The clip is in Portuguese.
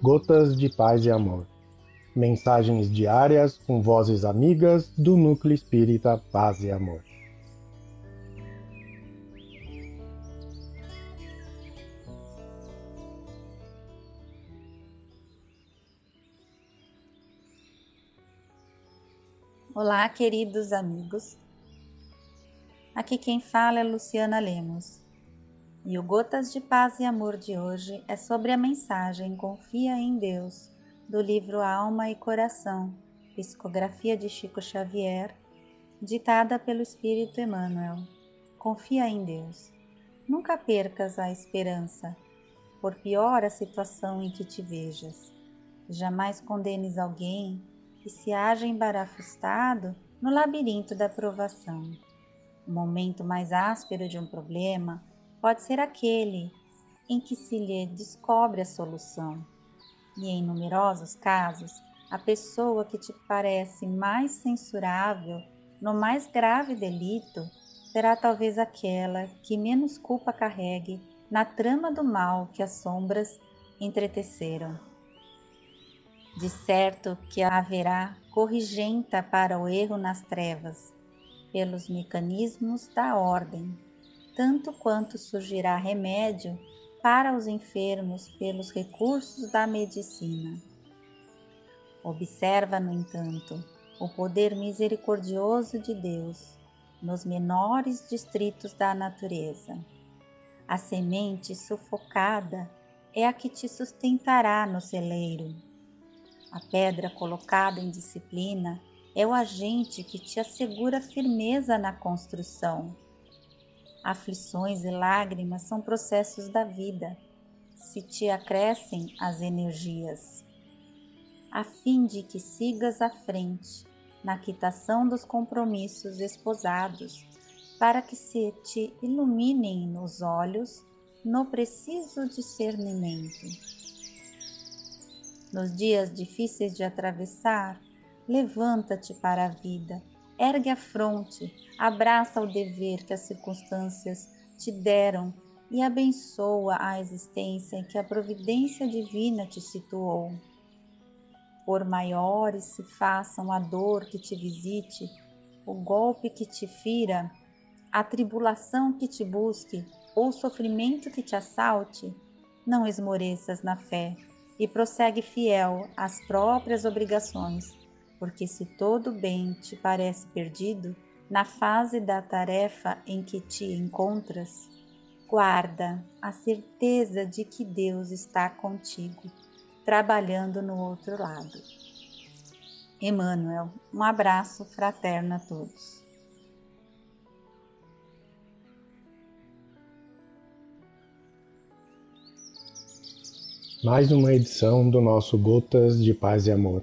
Gotas de Paz e Amor. Mensagens diárias com vozes amigas do Núcleo Espírita Paz e Amor. Olá, queridos amigos. Aqui quem fala é Luciana Lemos. E o Gotas de Paz e Amor de hoje é sobre a mensagem Confia em Deus, do livro Alma e Coração, psicografia de Chico Xavier, ditada pelo Espírito Emmanuel. Confia em Deus. Nunca percas a esperança, por pior a situação em que te vejas. Jamais condenes alguém que se haja embarafustado no labirinto da provação. O momento mais áspero de um problema pode ser aquele em que se lhe descobre a solução. E em numerosos casos, a pessoa que te parece mais censurável no mais grave delito será talvez aquela que menos culpa carregue na trama do mal que as sombras entreteceram. De certo que haverá corrigenta para o erro nas trevas, pelos mecanismos da ordem tanto quanto surgirá remédio para os enfermos pelos recursos da medicina. Observa, no entanto, o poder misericordioso de Deus nos menores distritos da natureza. A semente sufocada é a que te sustentará no celeiro. A pedra colocada em disciplina é o agente que te assegura firmeza na construção Aflições e lágrimas são processos da vida, se te acrescem as energias, a fim de que sigas à frente na quitação dos compromissos esposados, para que se te iluminem nos olhos no preciso discernimento. Nos dias difíceis de atravessar, levanta-te para a vida Ergue a fronte, abraça o dever que as circunstâncias te deram e abençoa a existência em que a providência divina te situou. Por maiores se façam a dor que te visite, o golpe que te fira, a tribulação que te busque ou o sofrimento que te assalte, não esmoreças na fé e prossegue fiel às próprias obrigações porque se todo bem te parece perdido, na fase da tarefa em que te encontras, guarda a certeza de que Deus está contigo, trabalhando no outro lado. Emmanuel, um abraço fraterno a todos. Mais uma edição do nosso Gotas de Paz e Amor.